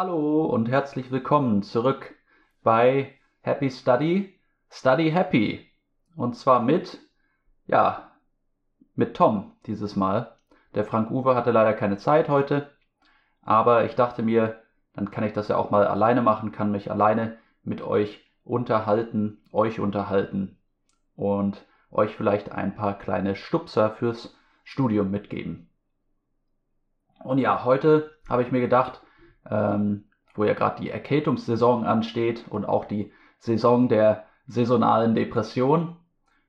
Hallo und herzlich willkommen zurück bei Happy Study, Study Happy. Und zwar mit, ja, mit Tom dieses Mal. Der Frank Uwe hatte leider keine Zeit heute, aber ich dachte mir, dann kann ich das ja auch mal alleine machen, kann mich alleine mit euch unterhalten, euch unterhalten und euch vielleicht ein paar kleine Stupser fürs Studium mitgeben. Und ja, heute habe ich mir gedacht, ähm, wo ja gerade die Erkältungssaison ansteht und auch die Saison der saisonalen Depression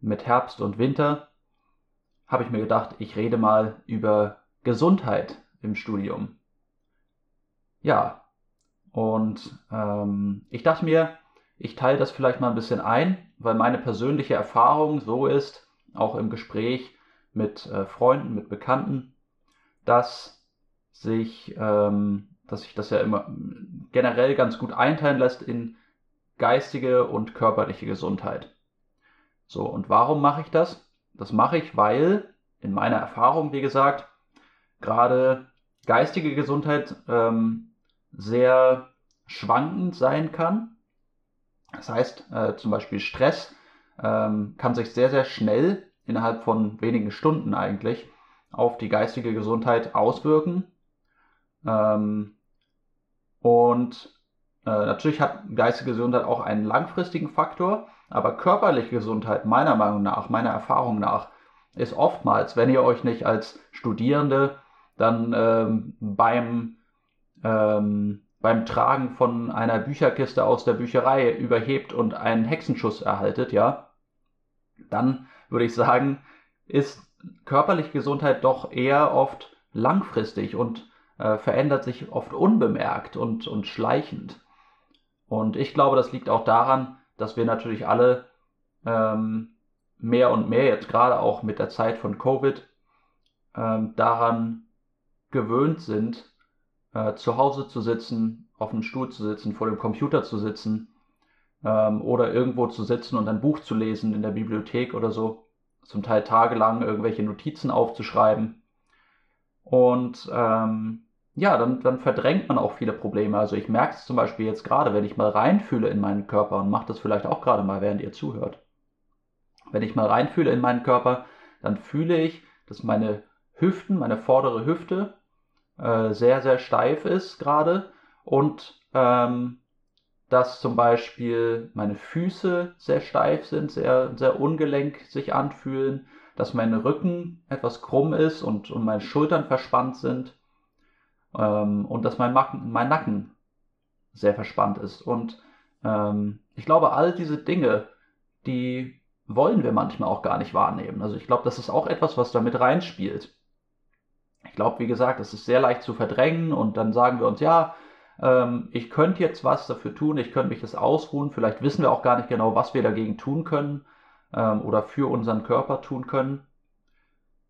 mit Herbst und Winter, habe ich mir gedacht, ich rede mal über Gesundheit im Studium. Ja, und ähm, ich dachte mir, ich teile das vielleicht mal ein bisschen ein, weil meine persönliche Erfahrung so ist, auch im Gespräch mit äh, Freunden, mit Bekannten, dass sich ähm, dass sich das ja immer generell ganz gut einteilen lässt in geistige und körperliche Gesundheit. So, und warum mache ich das? Das mache ich, weil in meiner Erfahrung, wie gesagt, gerade geistige Gesundheit ähm, sehr schwankend sein kann. Das heißt, äh, zum Beispiel Stress ähm, kann sich sehr, sehr schnell innerhalb von wenigen Stunden eigentlich auf die geistige Gesundheit auswirken ähm, und äh, natürlich hat geistige Gesundheit auch einen langfristigen Faktor, aber körperliche Gesundheit meiner Meinung nach, meiner Erfahrung nach, ist oftmals, wenn ihr euch nicht als Studierende dann ähm, beim, ähm, beim Tragen von einer Bücherkiste aus der Bücherei überhebt und einen Hexenschuss erhaltet, ja, dann würde ich sagen, ist körperliche Gesundheit doch eher oft langfristig und äh, verändert sich oft unbemerkt und, und schleichend. Und ich glaube, das liegt auch daran, dass wir natürlich alle ähm, mehr und mehr, jetzt gerade auch mit der Zeit von Covid, ähm, daran gewöhnt sind, äh, zu Hause zu sitzen, auf dem Stuhl zu sitzen, vor dem Computer zu sitzen ähm, oder irgendwo zu sitzen und ein Buch zu lesen in der Bibliothek oder so, zum Teil tagelang irgendwelche Notizen aufzuschreiben. Und ähm, ja, dann, dann verdrängt man auch viele Probleme. Also ich merke es zum Beispiel jetzt gerade, wenn ich mal reinfühle in meinen Körper und mache das vielleicht auch gerade mal, während ihr zuhört. Wenn ich mal reinfühle in meinen Körper, dann fühle ich, dass meine Hüften, meine vordere Hüfte äh, sehr, sehr steif ist gerade und ähm, dass zum Beispiel meine Füße sehr steif sind, sehr, sehr ungelenk sich anfühlen, dass mein Rücken etwas krumm ist und, und meine Schultern verspannt sind ähm, und dass mein, mein Nacken sehr verspannt ist. Und ähm, ich glaube, all diese Dinge, die wollen wir manchmal auch gar nicht wahrnehmen. Also ich glaube, das ist auch etwas, was damit reinspielt. Ich glaube, wie gesagt, es ist sehr leicht zu verdrängen und dann sagen wir uns, ja, ähm, ich könnte jetzt was dafür tun, ich könnte mich das ausruhen, vielleicht wissen wir auch gar nicht genau, was wir dagegen tun können ähm, oder für unseren Körper tun können.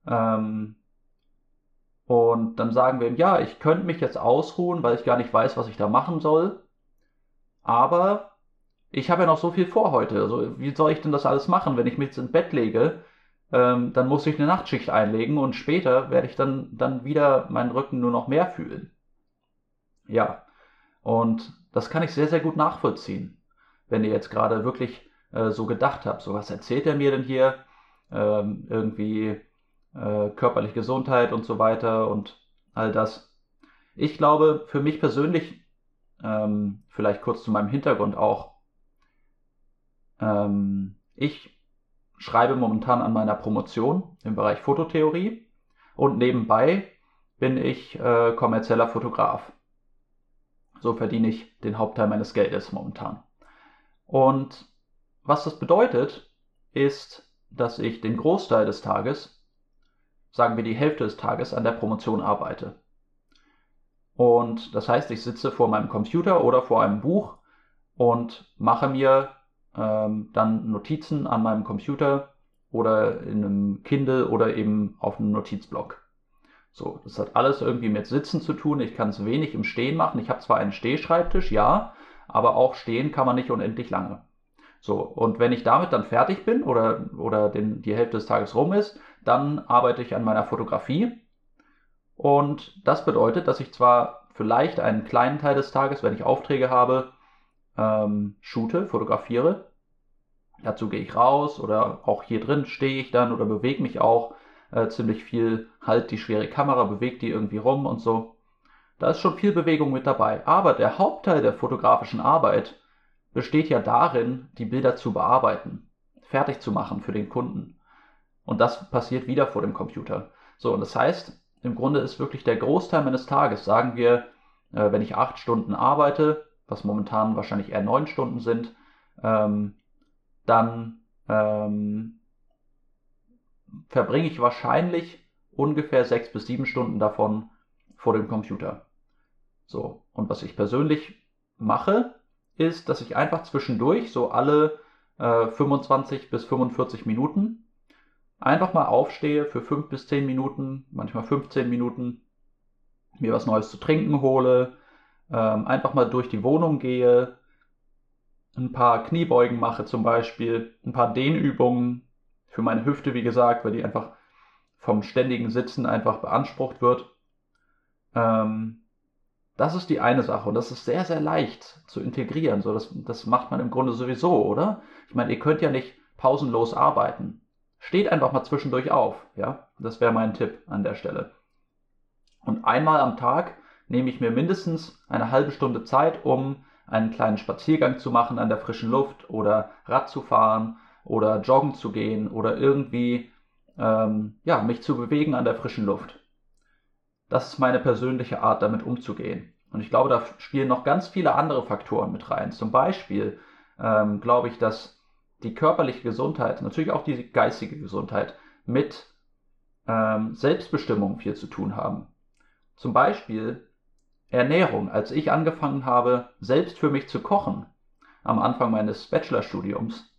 Ähm, und dann sagen wir ihm, ja, ich könnte mich jetzt ausruhen, weil ich gar nicht weiß, was ich da machen soll. Aber ich habe ja noch so viel vor heute. Also wie soll ich denn das alles machen, wenn ich mich jetzt ins Bett lege? Ähm, dann muss ich eine Nachtschicht einlegen und später werde ich dann, dann wieder meinen Rücken nur noch mehr fühlen. Ja, und das kann ich sehr, sehr gut nachvollziehen. Wenn ihr jetzt gerade wirklich äh, so gedacht habt, so was erzählt er mir denn hier? Ähm, irgendwie äh, körperliche Gesundheit und so weiter und all das. Ich glaube, für mich persönlich, ähm, vielleicht kurz zu meinem Hintergrund auch, ähm, ich schreibe momentan an meiner Promotion im Bereich Fototheorie und nebenbei bin ich äh, kommerzieller Fotograf. So verdiene ich den Hauptteil meines Geldes momentan. Und was das bedeutet, ist, dass ich den Großteil des Tages sagen wir die Hälfte des Tages an der Promotion arbeite. Und das heißt, ich sitze vor meinem Computer oder vor einem Buch und mache mir ähm, dann Notizen an meinem Computer oder in einem Kindle oder eben auf einem Notizblock. So, das hat alles irgendwie mit Sitzen zu tun. Ich kann es wenig im Stehen machen. Ich habe zwar einen Stehschreibtisch, ja, aber auch stehen kann man nicht unendlich lange. So, und wenn ich damit dann fertig bin oder, oder den, die Hälfte des Tages rum ist, dann arbeite ich an meiner Fotografie. Und das bedeutet, dass ich zwar vielleicht einen kleinen Teil des Tages, wenn ich Aufträge habe, ähm, shoote, fotografiere. Dazu gehe ich raus oder auch hier drin stehe ich dann oder bewege mich auch äh, ziemlich viel, halt die schwere Kamera, bewege die irgendwie rum und so. Da ist schon viel Bewegung mit dabei. Aber der Hauptteil der fotografischen Arbeit besteht ja darin, die Bilder zu bearbeiten, fertig zu machen für den Kunden. Und das passiert wieder vor dem Computer. So, und das heißt, im Grunde ist wirklich der Großteil meines Tages, sagen wir, äh, wenn ich acht Stunden arbeite, was momentan wahrscheinlich eher neun Stunden sind, ähm, dann ähm, verbringe ich wahrscheinlich ungefähr sechs bis sieben Stunden davon vor dem Computer. So, und was ich persönlich mache, ist, dass ich einfach zwischendurch so alle äh, 25 bis 45 Minuten einfach mal aufstehe für 5 bis 10 Minuten, manchmal 15 Minuten, mir was Neues zu trinken hole, ähm, einfach mal durch die Wohnung gehe, ein paar Kniebeugen mache zum Beispiel, ein paar Dehnübungen für meine Hüfte, wie gesagt, weil die einfach vom ständigen Sitzen einfach beansprucht wird. Ähm, das ist die eine Sache und das ist sehr, sehr leicht zu integrieren. So, das, das macht man im Grunde sowieso, oder? Ich meine, ihr könnt ja nicht pausenlos arbeiten. Steht einfach mal zwischendurch auf, ja? Das wäre mein Tipp an der Stelle. Und einmal am Tag nehme ich mir mindestens eine halbe Stunde Zeit, um einen kleinen Spaziergang zu machen an der frischen Luft oder Rad zu fahren oder joggen zu gehen oder irgendwie ähm, ja, mich zu bewegen an der frischen Luft. Das ist meine persönliche Art, damit umzugehen. Und ich glaube, da spielen noch ganz viele andere Faktoren mit rein. Zum Beispiel ähm, glaube ich, dass die körperliche Gesundheit, natürlich auch die geistige Gesundheit, mit ähm, Selbstbestimmung viel zu tun haben. Zum Beispiel Ernährung. Als ich angefangen habe, selbst für mich zu kochen, am Anfang meines Bachelorstudiums,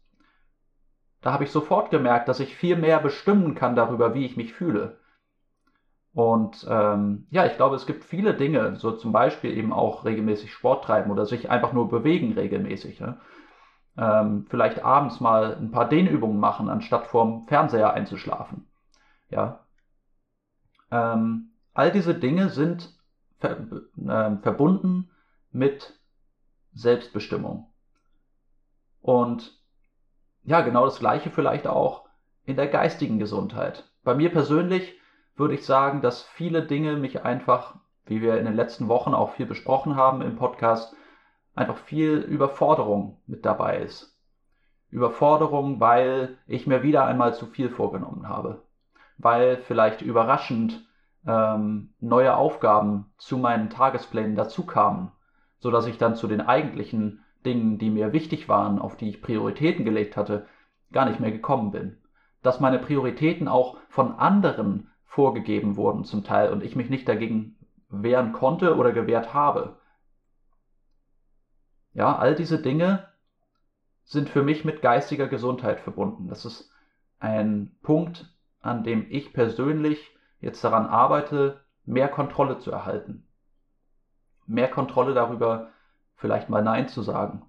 da habe ich sofort gemerkt, dass ich viel mehr bestimmen kann darüber, wie ich mich fühle. Und ähm, ja, ich glaube, es gibt viele Dinge, so zum Beispiel eben auch regelmäßig Sport treiben oder sich einfach nur bewegen regelmäßig. Ne? Ähm, vielleicht abends mal ein paar Dehnübungen machen, anstatt vorm Fernseher einzuschlafen. Ja. Ähm, all diese Dinge sind ver äh, verbunden mit Selbstbestimmung. Und ja, genau das Gleiche vielleicht auch in der geistigen Gesundheit. Bei mir persönlich würde ich sagen, dass viele Dinge mich einfach, wie wir in den letzten Wochen auch viel besprochen haben im Podcast, einfach viel Überforderung mit dabei ist. Überforderung, weil ich mir wieder einmal zu viel vorgenommen habe. Weil vielleicht überraschend ähm, neue Aufgaben zu meinen Tagesplänen dazu kamen, so dass ich dann zu den eigentlichen Dingen, die mir wichtig waren, auf die ich Prioritäten gelegt hatte, gar nicht mehr gekommen bin. Dass meine Prioritäten auch von anderen vorgegeben wurden zum Teil und ich mich nicht dagegen wehren konnte oder gewehrt habe. Ja, all diese Dinge sind für mich mit geistiger Gesundheit verbunden. Das ist ein Punkt, an dem ich persönlich jetzt daran arbeite, mehr Kontrolle zu erhalten. Mehr Kontrolle darüber, vielleicht mal Nein zu sagen.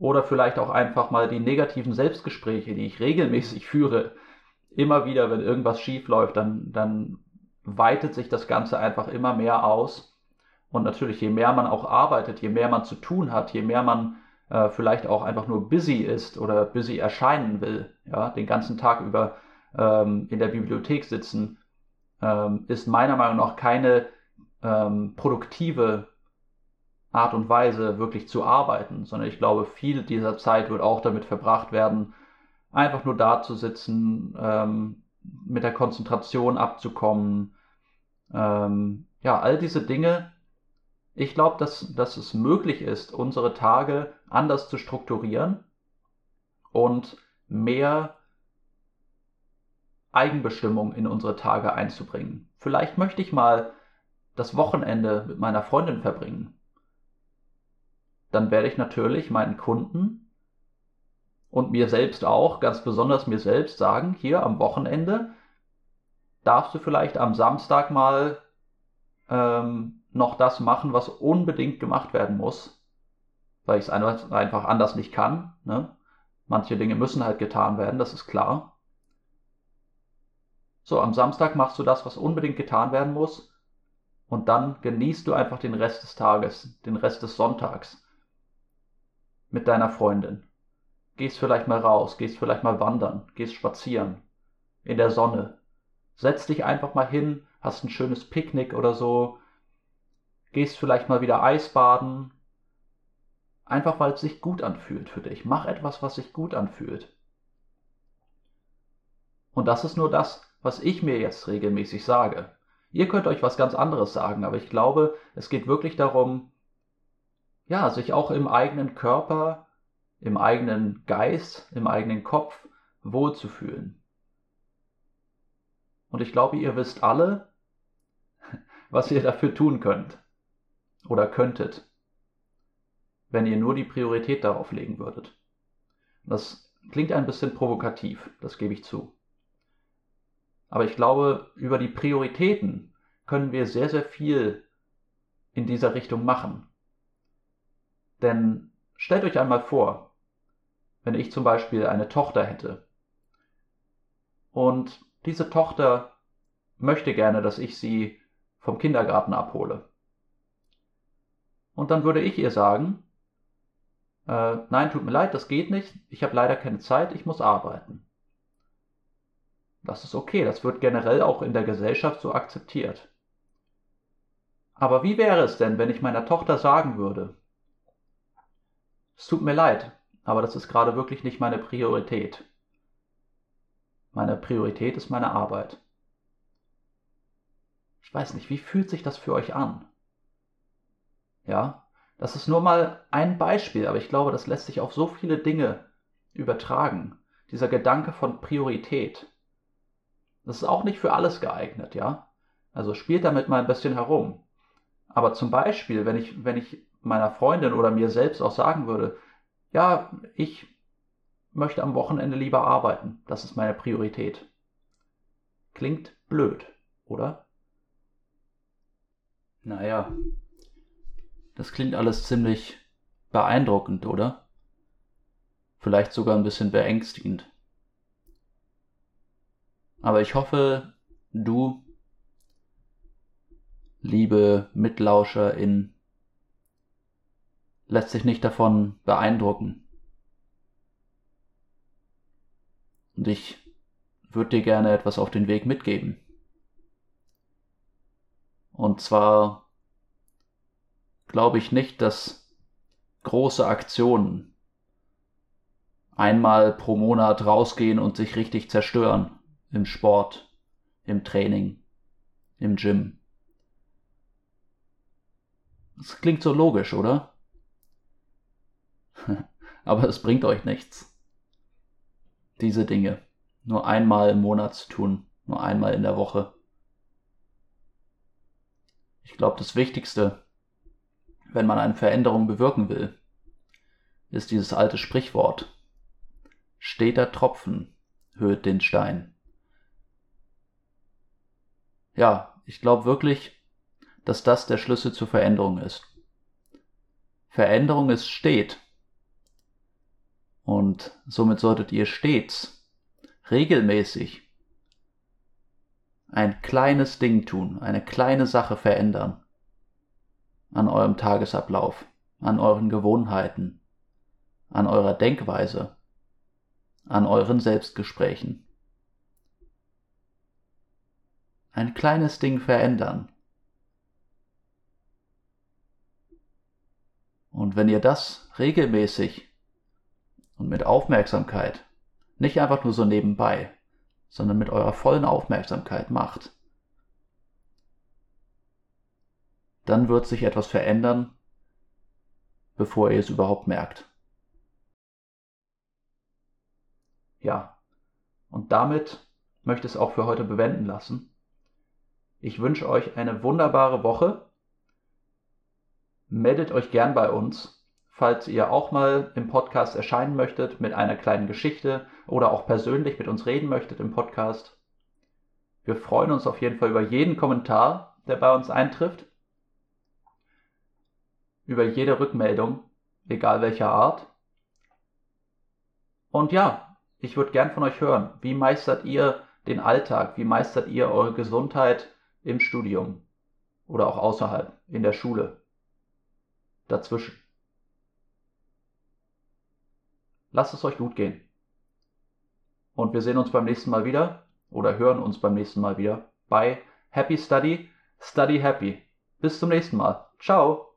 Oder vielleicht auch einfach mal die negativen Selbstgespräche, die ich regelmäßig führe, immer wieder, wenn irgendwas schief läuft, dann, dann weitet sich das Ganze einfach immer mehr aus. Und natürlich, je mehr man auch arbeitet, je mehr man zu tun hat, je mehr man äh, vielleicht auch einfach nur busy ist oder busy erscheinen will, ja, den ganzen Tag über ähm, in der Bibliothek sitzen, ähm, ist meiner Meinung nach keine ähm, produktive Art und Weise wirklich zu arbeiten, sondern ich glaube, viel dieser Zeit wird auch damit verbracht werden, einfach nur da zu sitzen, ähm, mit der Konzentration abzukommen. Ähm, ja, all diese Dinge. Ich glaube, dass, dass es möglich ist, unsere Tage anders zu strukturieren und mehr Eigenbestimmung in unsere Tage einzubringen. Vielleicht möchte ich mal das Wochenende mit meiner Freundin verbringen. Dann werde ich natürlich meinen Kunden und mir selbst auch, ganz besonders mir selbst sagen, hier am Wochenende darfst du vielleicht am Samstag mal ähm, noch das machen, was unbedingt gemacht werden muss, weil ich es einfach anders nicht kann. Ne? Manche Dinge müssen halt getan werden, das ist klar. So, am Samstag machst du das, was unbedingt getan werden muss. Und dann genießt du einfach den Rest des Tages, den Rest des Sonntags mit deiner Freundin. Gehst vielleicht mal raus, gehst vielleicht mal wandern, gehst spazieren in der Sonne. Setz dich einfach mal hin, hast ein schönes Picknick oder so, gehst vielleicht mal wieder Eisbaden. Einfach weil es sich gut anfühlt für dich. Mach etwas, was sich gut anfühlt. Und das ist nur das, was ich mir jetzt regelmäßig sage. Ihr könnt euch was ganz anderes sagen, aber ich glaube, es geht wirklich darum, ja, sich auch im eigenen Körper, im eigenen Geist, im eigenen Kopf wohlzufühlen. Und ich glaube, ihr wisst alle, was ihr dafür tun könnt oder könntet, wenn ihr nur die Priorität darauf legen würdet. Das klingt ein bisschen provokativ, das gebe ich zu. Aber ich glaube, über die Prioritäten können wir sehr, sehr viel in dieser Richtung machen. Denn stellt euch einmal vor, wenn ich zum Beispiel eine Tochter hätte und diese Tochter möchte gerne, dass ich sie vom Kindergarten abhole. Und dann würde ich ihr sagen, äh, nein, tut mir leid, das geht nicht, ich habe leider keine Zeit, ich muss arbeiten. Das ist okay, das wird generell auch in der Gesellschaft so akzeptiert. Aber wie wäre es denn, wenn ich meiner Tochter sagen würde, es tut mir leid, aber das ist gerade wirklich nicht meine Priorität. Meine Priorität ist meine Arbeit. Ich weiß nicht, wie fühlt sich das für euch an? Ja, das ist nur mal ein Beispiel, aber ich glaube, das lässt sich auf so viele Dinge übertragen. Dieser Gedanke von Priorität. Das ist auch nicht für alles geeignet, ja. Also spielt damit mal ein bisschen herum. Aber zum Beispiel, wenn ich, wenn ich meiner Freundin oder mir selbst auch sagen würde, ja, ich möchte am Wochenende lieber arbeiten, das ist meine Priorität. Klingt blöd, oder? Naja, das klingt alles ziemlich beeindruckend, oder? Vielleicht sogar ein bisschen beängstigend. Aber ich hoffe, du, liebe Mitlauscherin, lässt sich nicht davon beeindrucken. Und ich würde dir gerne etwas auf den Weg mitgeben. Und zwar glaube ich nicht, dass große Aktionen einmal pro Monat rausgehen und sich richtig zerstören im Sport, im Training, im Gym. Das klingt so logisch, oder? Aber es bringt euch nichts. Diese Dinge nur einmal im Monat zu tun, nur einmal in der Woche. Ich glaube, das Wichtigste wenn man eine Veränderung bewirken will, ist dieses alte Sprichwort. Steter Tropfen höht den Stein. Ja, ich glaube wirklich, dass das der Schlüssel zur Veränderung ist. Veränderung ist stet. Und somit solltet ihr stets, regelmäßig, ein kleines Ding tun, eine kleine Sache verändern an eurem Tagesablauf, an euren Gewohnheiten, an eurer Denkweise, an euren Selbstgesprächen. Ein kleines Ding verändern. Und wenn ihr das regelmäßig und mit Aufmerksamkeit, nicht einfach nur so nebenbei, sondern mit eurer vollen Aufmerksamkeit macht, dann wird sich etwas verändern, bevor ihr es überhaupt merkt. Ja, und damit möchte ich es auch für heute bewenden lassen. Ich wünsche euch eine wunderbare Woche. Meldet euch gern bei uns, falls ihr auch mal im Podcast erscheinen möchtet mit einer kleinen Geschichte oder auch persönlich mit uns reden möchtet im Podcast. Wir freuen uns auf jeden Fall über jeden Kommentar, der bei uns eintrifft über jede Rückmeldung, egal welcher Art. Und ja, ich würde gern von euch hören, wie meistert ihr den Alltag, wie meistert ihr eure Gesundheit im Studium oder auch außerhalb, in der Schule, dazwischen. Lasst es euch gut gehen. Und wir sehen uns beim nächsten Mal wieder oder hören uns beim nächsten Mal wieder bei Happy Study, Study Happy. Bis zum nächsten Mal. Ciao.